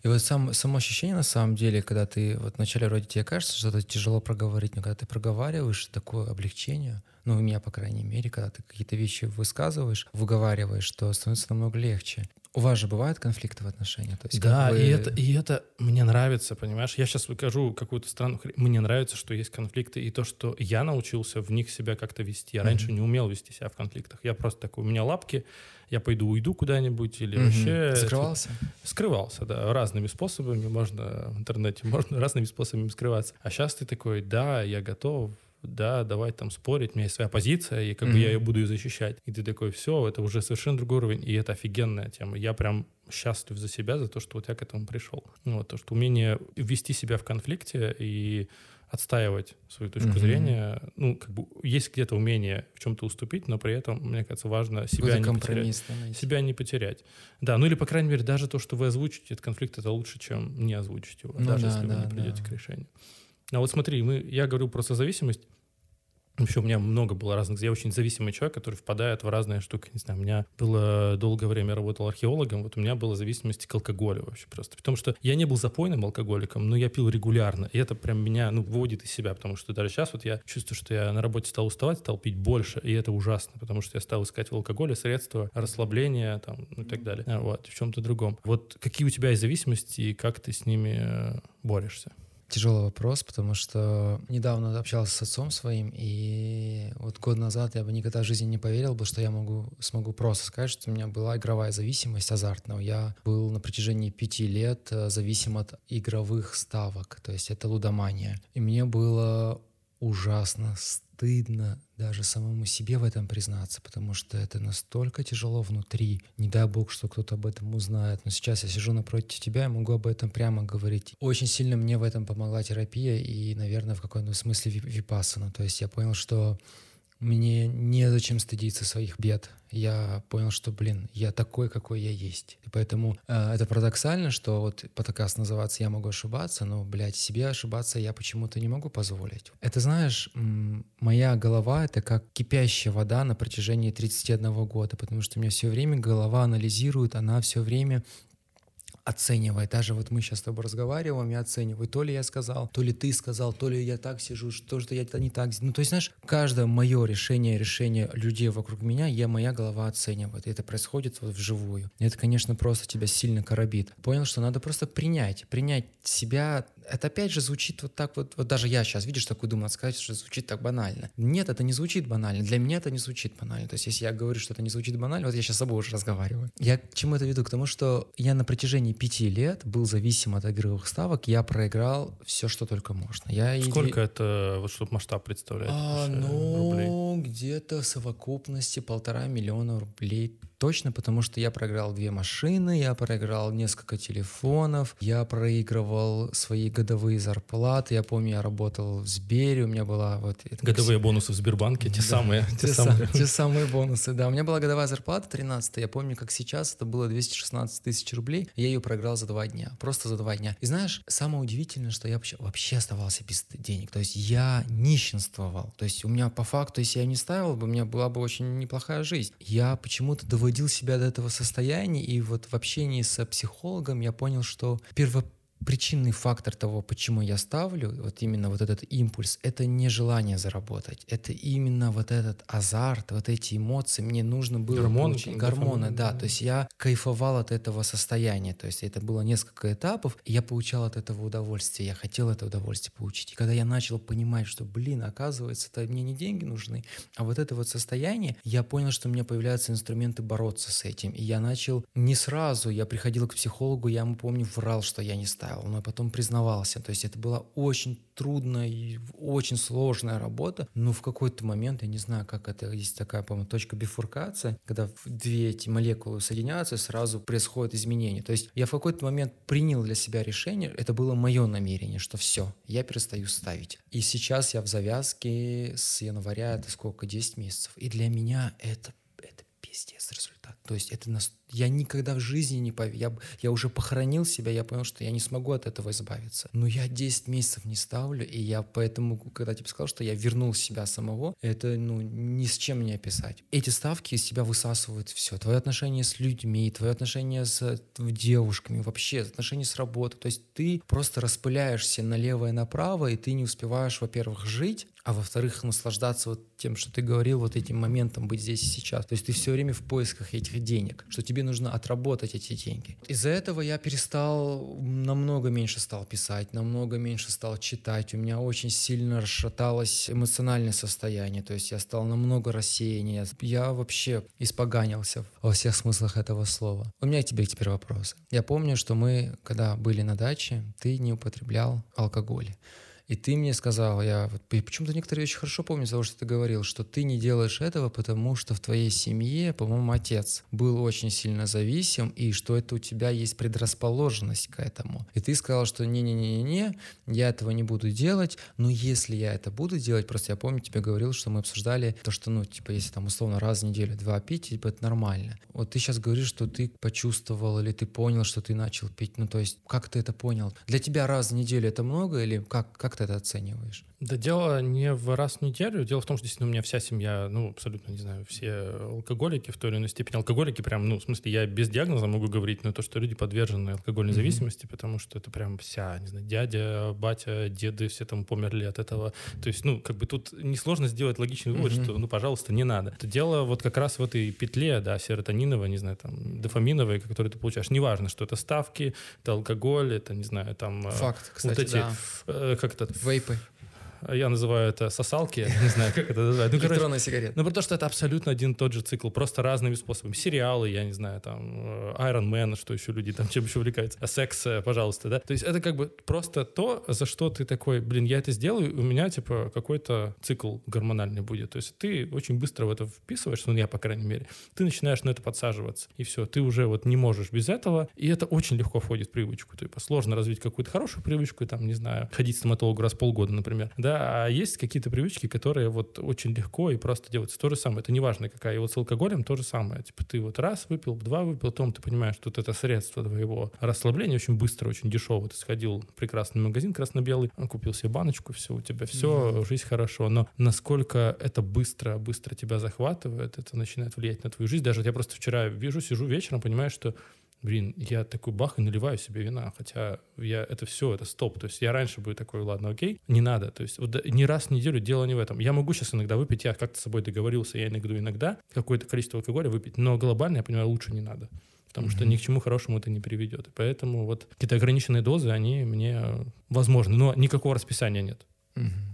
Speaker 5: И вот сам, само ощущение, на самом деле, когда ты, вот вначале вроде тебе кажется, что это тяжело проговорить, но когда ты проговариваешь, такое облегчение, ну, у меня, по крайней мере, когда ты какие-то вещи высказываешь, выговариваешь, то становится намного легче. У вас же бывают конфликты в отношениях? То
Speaker 4: есть да, вы... и, это, и это мне нравится, понимаешь? Я сейчас выкажу какую-то странную хрень. Мне нравится, что есть конфликты, и то, что я научился в них себя как-то вести. Я mm-hmm. раньше не умел вести себя в конфликтах. Я просто такой, у меня лапки, я пойду уйду куда-нибудь или mm-hmm. вообще...
Speaker 5: Скрывался?
Speaker 4: Скрывался, да, разными способами. Можно в интернете, можно разными способами скрываться. А сейчас ты такой, да, я готов, да, давай там спорить, у меня есть своя позиция, и как mm-hmm. бы я ее буду защищать. И ты такой, все, это уже совершенно другой уровень, и это офигенная тема. Я прям счастлив за себя, за то, что вот я к этому пришел. Вот, то, что умение вести себя в конфликте и отстаивать свою точку mm-hmm. зрения. Ну, как бы есть где-то умение в чем-то уступить, но при этом, мне кажется, важно себя не потерять. Себя не потерять. Да, ну или, по крайней мере, даже то, что вы озвучите этот конфликт, это лучше, чем не озвучить его, ну, даже да, если да, вы не придете да. к решению. А вот смотри, мы, я говорю про созависимость. Вообще у меня много было разных... Я очень зависимый человек, который впадает в разные штуки. Не знаю, у меня было долгое время работал археологом, вот у меня была зависимость к алкоголю вообще просто. Потому что я не был запойным алкоголиком, но я пил регулярно. И это прям меня, ну, выводит из себя, потому что даже сейчас вот я чувствую, что я на работе стал уставать, стал пить больше, и это ужасно, потому что я стал искать в алкоголе средства расслабления там, ну, и так далее. Вот, в чем-то другом. Вот какие у тебя есть зависимости и как ты с ними э, борешься?
Speaker 5: Тяжелый вопрос, потому что недавно общался с отцом своим, и вот год назад я бы никогда в жизни не поверил бы, что я могу, смогу просто сказать, что у меня была игровая зависимость азартная. Я был на протяжении пяти лет э, зависим от игровых ставок, то есть это лудомания. И мне было ужасно стыдно даже самому себе в этом признаться, потому что это настолько тяжело внутри. Не дай бог, что кто-то об этом узнает. Но сейчас я сижу напротив тебя и могу об этом прямо говорить. Очень сильно мне в этом помогла терапия и, наверное, в каком-то смысле випассана. То есть я понял, что Мне незачем стыдиться своих бед. Я понял, что, блин, я такой, какой я есть. И поэтому э, это парадоксально, что вот подкаст называется «Я могу ошибаться», но, блядь, себе ошибаться я почему-то не могу позволить. Это, знаешь, моя голова — это как кипящая вода на протяжении 31 года, потому что у меня все время голова анализирует, она все время оценивает. Даже вот мы сейчас с тобой разговариваем, я оцениваю. То ли я сказал, то ли ты сказал, то ли я так сижу, то, что я не так. Ну, то есть, знаешь, каждое мое решение, решение людей вокруг меня, я, моя голова оценивает. И это происходит вот вживую. И это, конечно, просто тебя сильно коробит. Понял, что надо просто принять. Принять себя это опять же звучит вот так вот, вот даже я сейчас, видишь, такой думаю, сказать, что звучит так банально. Нет, это не звучит банально. Для меня это не звучит банально. То есть, если я говорю, что это не звучит банально, вот я сейчас с собой уже разговариваю. Я к чему это веду? К тому, что я на протяжении пяти лет был зависим от игровых ставок, я проиграл все, что только можно. Я
Speaker 4: Сколько и... это, вот чтобы масштаб представлять?
Speaker 5: А, ну, где-то в совокупности полтора миллиона рублей точно, потому что я проиграл две машины, я проиграл несколько телефонов, я проигрывал свои годовые зарплаты. Я помню, я работал в Сбере, у меня была вот...
Speaker 4: Годовые бонусы в Сбербанке, те самые.
Speaker 5: Те, самые. те самые бонусы, да. У меня была годовая зарплата 13 я помню, как сейчас, это было 216 тысяч рублей, я ее проиграл за два дня, просто за два дня. И знаешь, самое удивительное, что я вообще, вообще оставался без денег, то есть я нищенствовал, то есть у меня по факту, если я не ставил бы, у меня была бы очень неплохая жизнь. Я почему-то доводил себя до этого состояния, и вот в общении с психологом я понял, что перво причинный фактор того, почему я ставлю, вот именно вот этот импульс, это не желание заработать, это именно вот этот азарт, вот эти эмоции. Мне нужно было
Speaker 4: гормоны,
Speaker 5: получить гормоны, да. То есть я кайфовал от этого состояния. То есть это было несколько этапов, и я получал от этого удовольствие. Я хотел это удовольствие получить. И когда я начал понимать, что, блин, оказывается, это мне не деньги нужны, а вот это вот состояние, я понял, что у меня появляются инструменты бороться с этим. И я начал не сразу, я приходил к психологу, я ему помню, врал, что я не ставил ставил, но потом признавался. То есть это была очень трудная и очень сложная работа, но в какой-то момент, я не знаю, как это, есть такая, по-моему, точка бифуркации, когда две эти молекулы соединяются, сразу происходит изменение. То есть я в какой-то момент принял для себя решение, это было мое намерение, что все, я перестаю ставить. И сейчас я в завязке с января, это сколько, 10 месяцев. И для меня это. То есть это настолько я никогда в жизни не поверил. Я, я уже похоронил себя, я понял, что я не смогу от этого избавиться. Но я 10 месяцев не ставлю, и я поэтому, когда тебе сказал, что я вернул себя самого, это ну, ни с чем не описать. Эти ставки из тебя высасывают все. Твои отношения с людьми, твои отношения с девушками, вообще отношения с работой. То есть ты просто распыляешься налево и направо, и ты не успеваешь, во-первых, жить, а во-вторых, наслаждаться вот тем, что ты говорил, вот этим моментом быть здесь и сейчас. То есть ты все время в поисках этих денег, что тебе нужно отработать эти деньги. Из-за этого я перестал, намного меньше стал писать, намного меньше стал читать. У меня очень сильно расшаталось эмоциональное состояние, то есть я стал намного рассеяннее. Я вообще испоганился во всех смыслах этого слова. У меня к тебе теперь вопросы. Я помню, что мы, когда были на даче, ты не употреблял алкоголь. И ты мне сказал, я вот почему-то некоторые вещи хорошо помню того, что ты говорил, что ты не делаешь этого, потому что в твоей семье, по-моему, отец был очень сильно зависим, и что это у тебя есть предрасположенность к этому. И ты сказал, что не-не-не-не, я этого не буду делать, но если я это буду делать, просто я помню, тебе говорил, что мы обсуждали то, что, ну, типа, если там условно раз в неделю два пить, типа, это нормально. Вот ты сейчас говоришь, что ты почувствовал или ты понял, что ты начал пить, ну, то есть, как ты это понял? Для тебя раз в неделю это много или как, как ты это оцениваешь?
Speaker 4: Да дело не в раз в неделю. Дело в том, что действительно у меня вся семья, ну, абсолютно, не знаю, все алкоголики в той или иной степени. Алкоголики прям, ну, в смысле, я без диагноза могу говорить, но то, что люди подвержены алкогольной mm-hmm. зависимости, потому что это прям вся, не знаю, дядя, батя, деды, все там померли от этого. То есть, ну, как бы тут несложно сделать логичный вывод, mm-hmm. что, ну, пожалуйста, не надо. Это дело вот как раз в этой петле, да, серотониновой, не знаю, там, дофаминовой, которую ты получаешь. Неважно, что это ставки, это алкоголь, это, не знаю, там...
Speaker 5: Э, Факт, кстати,
Speaker 4: вот эти,
Speaker 5: да.
Speaker 4: Э, как это?
Speaker 5: Вейпы
Speaker 4: я называю это сосалки, не знаю, как это называют.
Speaker 5: Ну, Электронная сигарета.
Speaker 4: Ну, потому что это абсолютно один и тот же цикл, просто разными способами. Сериалы, я не знаю, там, э, Iron Man, что еще люди там чем еще увлекаются, секс, э, пожалуйста, да. То есть это как бы просто то, за что ты такой, блин, я это сделаю, у меня, типа, какой-то цикл гормональный будет. То есть ты очень быстро в это вписываешься, ну, я, по крайней мере, ты начинаешь на это подсаживаться, и все, ты уже вот не можешь без этого, и это очень легко входит в привычку. Типа, сложно развить какую-то хорошую привычку, там, не знаю, ходить к стоматологу раз в полгода, например, да, да, а есть какие-то привычки, которые вот очень легко и просто делаются. То же самое, это неважно какая. И вот с алкоголем то же самое. Типа ты вот раз выпил, два выпил, потом ты понимаешь, что вот это средство твоего расслабления очень быстро, очень дешево. Ты сходил в прекрасный магазин красно-белый, купил себе баночку, все, у тебя все, mm-hmm. жизнь хорошо. Но насколько это быстро, быстро тебя захватывает, это начинает влиять на твою жизнь. Даже вот я просто вчера вижу, сижу вечером, понимаю, что блин, я такой бах и наливаю себе вина, хотя я это все, это стоп. То есть я раньше бы такой, ладно, окей, не надо. То есть вот не раз в неделю дело не в этом. Я могу сейчас иногда выпить, я как-то с собой договорился, я иногда иногда какое-то количество алкоголя выпить, но глобально, я понимаю, лучше не надо. Потому mm-hmm. что ни к чему хорошему это не приведет. И поэтому вот какие-то ограниченные дозы, они мне возможны. Но никакого расписания нет. Mm-hmm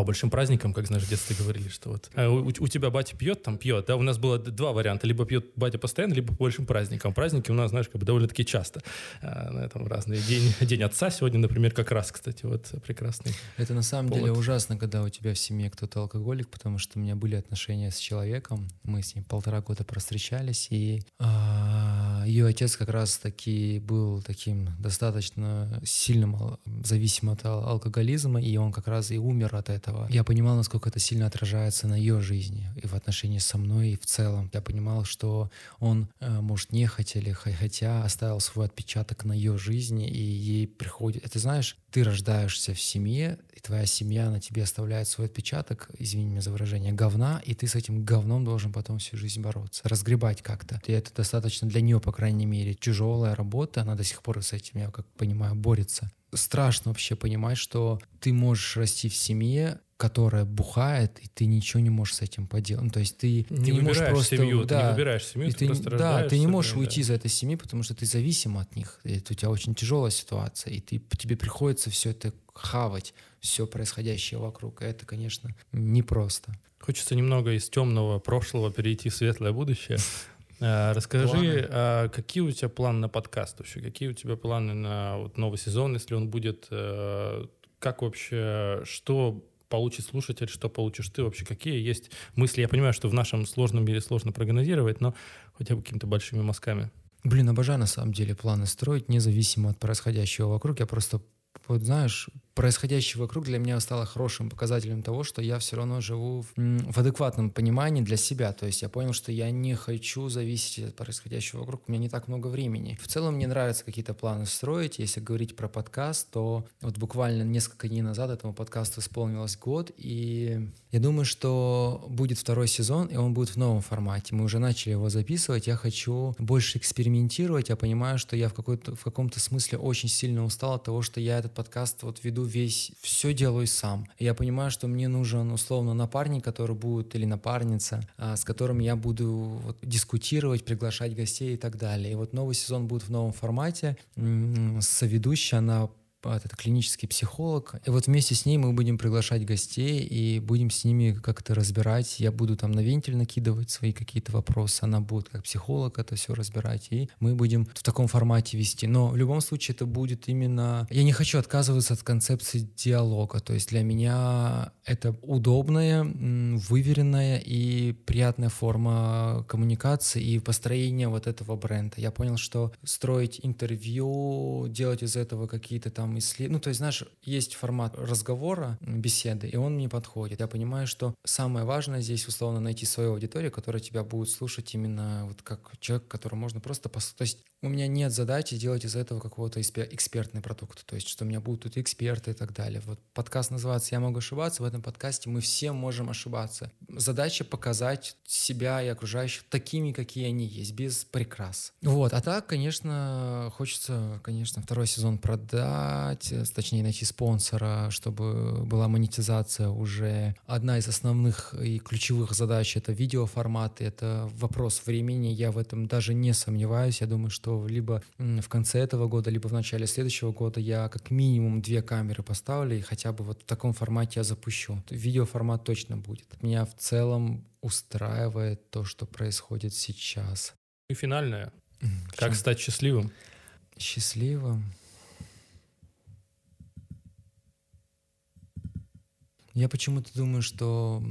Speaker 4: по большим праздникам, как знаешь, в детстве говорили, что вот а у, у тебя батя пьет, там пьет, да, у нас было два варианта, либо пьет батя постоянно, либо по большим праздникам. Праздники у нас, знаешь, как бы довольно-таки часто. А, на этом разные. День, день отца сегодня, например, как раз, кстати, вот прекрасный.
Speaker 5: Это на самом
Speaker 4: повод.
Speaker 5: деле ужасно, когда у тебя в семье кто-то алкоголик, потому что у меня были отношения с человеком, мы с ним полтора года простречались, и а, ее отец как раз таки был таким достаточно сильным зависимым от алкоголизма, и он как раз и умер от этого этого. Я понимал, насколько это сильно отражается на ее жизни и в отношении со мной, и в целом. Я понимал, что он, э, может, не хотели, хотя оставил свой отпечаток на ее жизни, и ей приходит... Это знаешь, ты рождаешься в семье, и твоя семья на тебе оставляет свой отпечаток, извини меня за выражение, говна, и ты с этим говном должен потом всю жизнь бороться, разгребать как-то. И это достаточно для нее, по крайней мере, тяжелая работа, она до сих пор с этим, я как понимаю, борется страшно вообще понимать, что ты можешь расти в семье, которая бухает, и ты ничего не можешь с этим поделать. Ну, то есть ты
Speaker 4: не,
Speaker 5: ты
Speaker 4: не можешь просто...
Speaker 5: Семью,
Speaker 4: да, не выбираешь семью, ты, ты просто
Speaker 5: Да, ты не можешь
Speaker 4: да.
Speaker 5: уйти из этой семьи, потому что ты зависим от них. И это у тебя очень тяжелая ситуация, и ты, тебе приходится все это хавать, все происходящее вокруг. И это, конечно, непросто.
Speaker 4: Хочется немного из темного прошлого перейти в светлое будущее. А, расскажи, а какие у тебя планы на подкаст вообще? Какие у тебя планы на вот новый сезон, если он будет? Э, как вообще, что получит слушатель, что получишь ты вообще? Какие есть мысли? Я понимаю, что в нашем сложном мире сложно прогнозировать, но хотя бы какими-то большими мазками.
Speaker 5: Блин, обожаю на самом деле планы строить, независимо от происходящего вокруг. Я просто, вот знаешь, происходящее вокруг для меня стало хорошим показателем того, что я все равно живу в, в адекватном понимании для себя. То есть я понял, что я не хочу зависеть от происходящего вокруг, у меня не так много времени. В целом мне нравится какие-то планы строить. Если говорить про подкаст, то вот буквально несколько дней назад этому подкасту исполнилось год, и я думаю, что будет второй сезон, и он будет в новом формате. Мы уже начали его записывать, я хочу больше экспериментировать, я понимаю, что я в, какой-то, в каком-то смысле очень сильно устал от того, что я этот подкаст вот веду весь, все делаю сам. я понимаю, что мне нужен условно напарник, который будет, или напарница, а, с которым я буду вот, дискутировать, приглашать гостей и так далее. И вот новый сезон будет в новом формате. Соведущая, она это клинический психолог. И вот вместе с ней мы будем приглашать гостей и будем с ними как-то разбирать. Я буду там на вентиль накидывать свои какие-то вопросы, она будет как психолог это все разбирать, и мы будем в таком формате вести. Но в любом случае это будет именно... Я не хочу отказываться от концепции диалога, то есть для меня это удобная, выверенная и приятная форма коммуникации и построения вот этого бренда. Я понял, что строить интервью, делать из этого какие-то там там исслед... Ну, то есть, знаешь, есть формат разговора, беседы, и он мне подходит. Я понимаю, что самое важное здесь, условно, найти свою аудиторию, которая тебя будет слушать именно вот как человек, которому можно просто... Пос... То есть у меня нет задачи делать из этого какого-то экспертный продукт, то есть что у меня будут тут эксперты и так далее. Вот подкаст называется «Я могу ошибаться», в этом подкасте мы все можем ошибаться. Задача показать себя и окружающих такими, какие они есть, без прикрас. Вот, а так, конечно, хочется, конечно, второй сезон продать, э, точнее найти спонсора, чтобы была монетизация уже. Одна из основных и ключевых задач — это видеоформаты, это вопрос времени, я в этом даже не сомневаюсь, я думаю, что либо в конце этого года, либо в начале следующего года я как минимум две камеры поставлю и хотя бы вот в таком формате я запущу. Видеоформат точно будет. Меня в целом устраивает то, что происходит сейчас.
Speaker 4: И финальное. Как стать счастливым?
Speaker 5: Счастливым? Я почему-то думаю, что...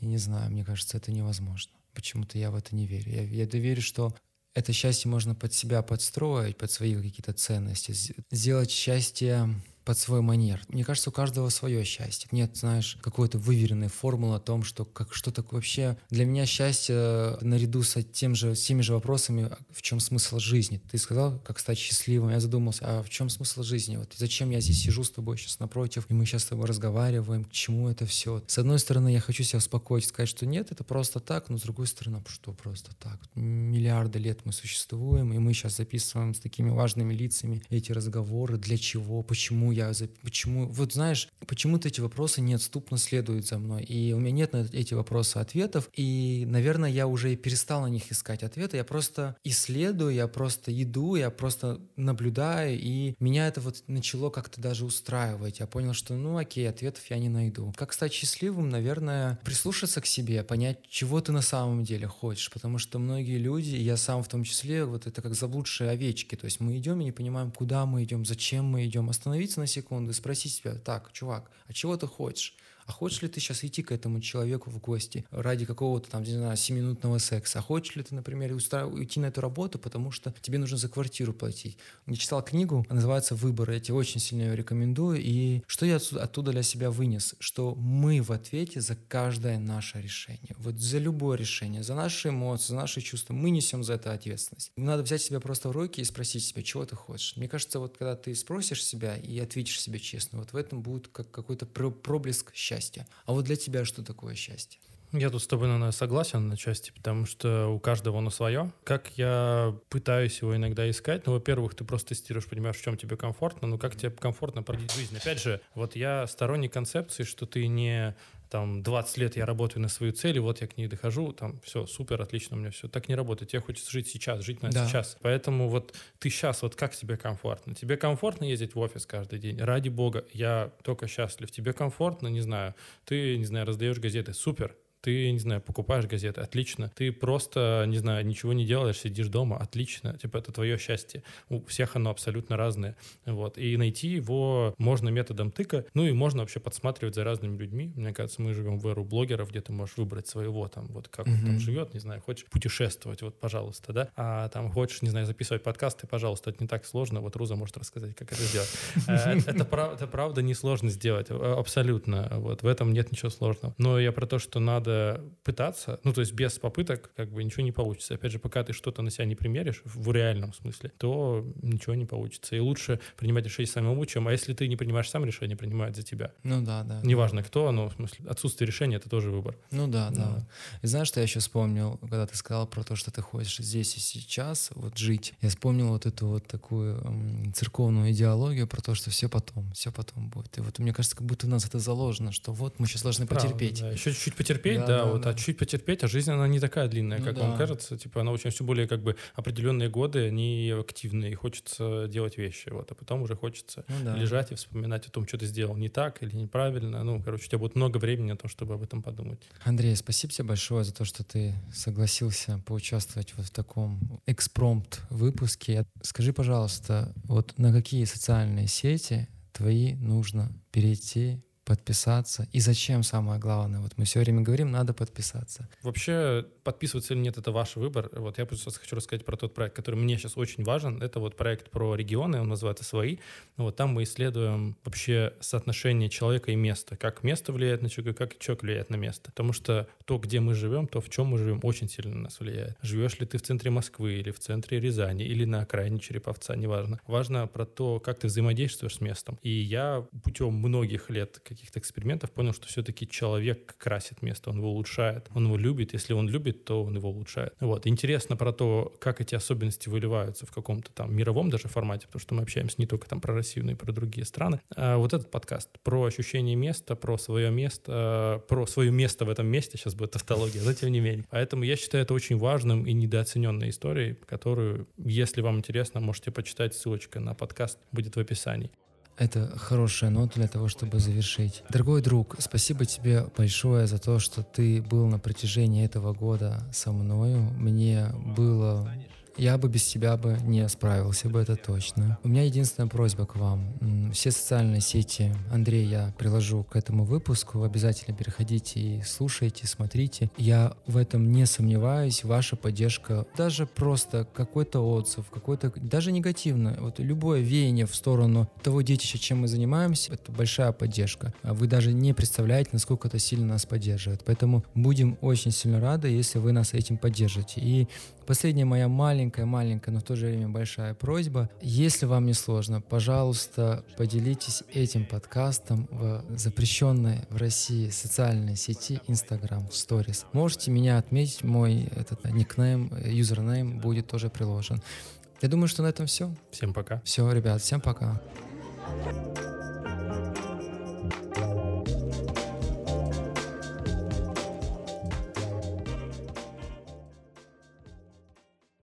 Speaker 5: Я не знаю, мне кажется, это невозможно. Почему-то я в это не верю. Я, я верю, что это счастье можно под себя подстроить, под свои какие-то ценности, сделать счастье под свой манер. Мне кажется, у каждого свое счастье. Нет, знаешь, какой-то выверенной формулы о том, что как что то вообще для меня счастье наряду с тем же, с теми же вопросами, в чем смысл жизни. Ты сказал, как стать счастливым. Я задумался, а в чем смысл жизни? Вот зачем я здесь сижу с тобой сейчас напротив, и мы сейчас с тобой разговариваем, к чему это все? С одной стороны, я хочу себя успокоить, сказать, что нет, это просто так, но с другой стороны, что просто так? Миллиарды лет мы существуем, и мы сейчас записываем с такими важными лицами эти разговоры. Для чего? Почему я я, почему, вот знаешь, почему-то эти вопросы неотступно следуют за мной, и у меня нет на эти вопросы ответов, и, наверное, я уже и перестал на них искать ответы, я просто исследую, я просто иду, я просто наблюдаю, и меня это вот начало как-то даже устраивать. Я понял, что, ну, окей, ответов я не найду. Как стать счастливым, наверное, прислушаться к себе, понять, чего ты на самом деле хочешь, потому что многие люди, я сам в том числе, вот это как заблудшие овечки, то есть мы идем и не понимаем, куда мы идем, зачем мы идем, остановиться на секунду и спросить себя, так, чувак, а чего ты хочешь? А хочешь ли ты сейчас идти к этому человеку в гости ради какого-то там, не знаю, 7-минутного секса? А хочешь ли ты, например, уйти на эту работу, потому что тебе нужно за квартиру платить? Я читал книгу, называется «Выбор». Я тебе очень сильно ее рекомендую. И что я оттуда, оттуда для себя вынес? Что мы в ответе за каждое наше решение. Вот за любое решение, за наши эмоции, за наши чувства. Мы несем за это ответственность. Надо взять себя просто в руки и спросить себя, чего ты хочешь. Мне кажется, вот когда ты спросишь себя и ответишь себе честно, вот в этом будет как какой-то проблеск счастья счастья. А вот для тебя что такое счастье?
Speaker 4: Я тут с тобой, наверное, согласен на части, потому что у каждого оно свое. Как я пытаюсь его иногда искать, ну, во-первых, ты просто тестируешь, понимаешь, в чем тебе комфортно, ну, как тебе комфортно прожить жизнь. Опять же, вот я сторонник концепции, что ты не там 20 лет я работаю на свою цель, и вот я к ней дохожу, там все, супер, отлично у меня все. Так не работает. Тебе хочется жить сейчас, жить на да. сейчас. Поэтому вот ты сейчас, вот как тебе комфортно? Тебе комфортно ездить в офис каждый день? Ради бога, я только счастлив. Тебе комфортно, не знаю, ты, не знаю, раздаешь газеты, супер, ты, не знаю, покупаешь газеты, отлично. Ты просто, не знаю, ничего не делаешь, сидишь дома, отлично. Типа это твое счастье. У всех оно абсолютно разное. Вот. И найти его можно методом тыка. Ну и можно вообще подсматривать за разными людьми. Мне кажется, мы живем в эру блогеров, где ты можешь выбрать своего там, вот как mm-hmm. он там живет, не знаю, хочешь путешествовать, вот, пожалуйста, да. А там хочешь, не знаю, записывать подкасты, пожалуйста, это не так сложно. Вот Руза может рассказать, как это сделать. Э, это правда не сложно сделать, абсолютно. Вот в этом нет ничего сложного. Но я про то, что надо надо пытаться, ну, то есть без попыток как бы ничего не получится. Опять же, пока ты что-то на себя не примеришь, в реальном смысле, то ничего не получится. И лучше принимать решение самому, чем, а если ты не принимаешь сам решение, принимают за тебя.
Speaker 5: Ну да, да.
Speaker 4: Неважно кто, но в смысле отсутствие решения — это тоже выбор.
Speaker 5: Ну да, да, да. И знаешь, что я еще вспомнил, когда ты сказал про то, что ты хочешь здесь и сейчас вот жить? Я вспомнил вот эту вот такую церковную идеологию про то, что все потом, все потом будет. И вот мне кажется, как будто у нас это заложено, что вот мы сейчас должны Правда, потерпеть.
Speaker 4: Да. Еще чуть-чуть потерпеть, да, да, вот, да. а чуть потерпеть, а жизнь, она не такая длинная, ну, как да. вам кажется, типа, она очень все более как бы определенные годы, они активные, и хочется делать вещи, вот, а потом уже хочется ну, да. лежать и вспоминать о том, что ты сделал не так или неправильно, ну, короче, у тебя будет много времени на то, чтобы об этом подумать.
Speaker 5: Андрей, спасибо тебе большое за то, что ты согласился поучаствовать вот в таком экспромт выпуске. Скажи, пожалуйста, вот на какие социальные сети твои нужно перейти, подписаться. И зачем самое главное? Вот мы все время говорим, надо подписаться.
Speaker 4: Вообще, подписываться или нет, это ваш выбор. Вот я просто хочу рассказать про тот проект, который мне сейчас очень важен. Это вот проект про регионы, он называется «Свои». Вот там мы исследуем вообще соотношение человека и места. Как место влияет на человека, как человек влияет на место. Потому что то, где мы живем, то, в чем мы живем, очень сильно на нас влияет. Живешь ли ты в центре Москвы или в центре Рязани, или на окраине Череповца, неважно. Важно про то, как ты взаимодействуешь с местом. И я путем многих лет каких-то экспериментов понял, что все-таки человек красит место, он его улучшает, он его любит. Если он любит, то он его улучшает. Вот. Интересно про то, как эти особенности выливаются в каком-то там мировом даже формате, потому что мы общаемся не только там про Россию, но и про другие страны. А вот этот подкаст про ощущение места, про свое место, про свое место в этом месте, сейчас будет тавтология, но тем не менее. Поэтому я считаю это очень важным и недооцененной историей, которую, если вам интересно, можете почитать, ссылочка на подкаст будет в описании.
Speaker 5: Это хорошая нота для того, чтобы завершить. Дорогой друг, спасибо тебе большое за то, что ты был на протяжении этого года со мною. Мне было я бы без тебя бы не справился бы, это точно. У меня единственная просьба к вам. Все социальные сети, Андрей, я приложу к этому выпуску. Обязательно переходите и слушайте, смотрите. Я в этом не сомневаюсь. Ваша поддержка, даже просто какой-то отзыв, какой-то, даже негативно, вот любое веяние в сторону того детища, чем мы занимаемся, это большая поддержка. А вы даже не представляете, насколько это сильно нас поддерживает. Поэтому будем очень сильно рады, если вы нас этим поддержите. И последняя моя маленькая-маленькая, но в то же время большая просьба. Если вам не сложно, пожалуйста, поделитесь этим подкастом в запрещенной в России социальной сети Instagram Stories. Можете меня отметить, мой этот никнейм, юзернейм будет тоже приложен. Я думаю, что на этом все.
Speaker 4: Всем пока.
Speaker 5: Все, ребят, всем пока.
Speaker 2: thank you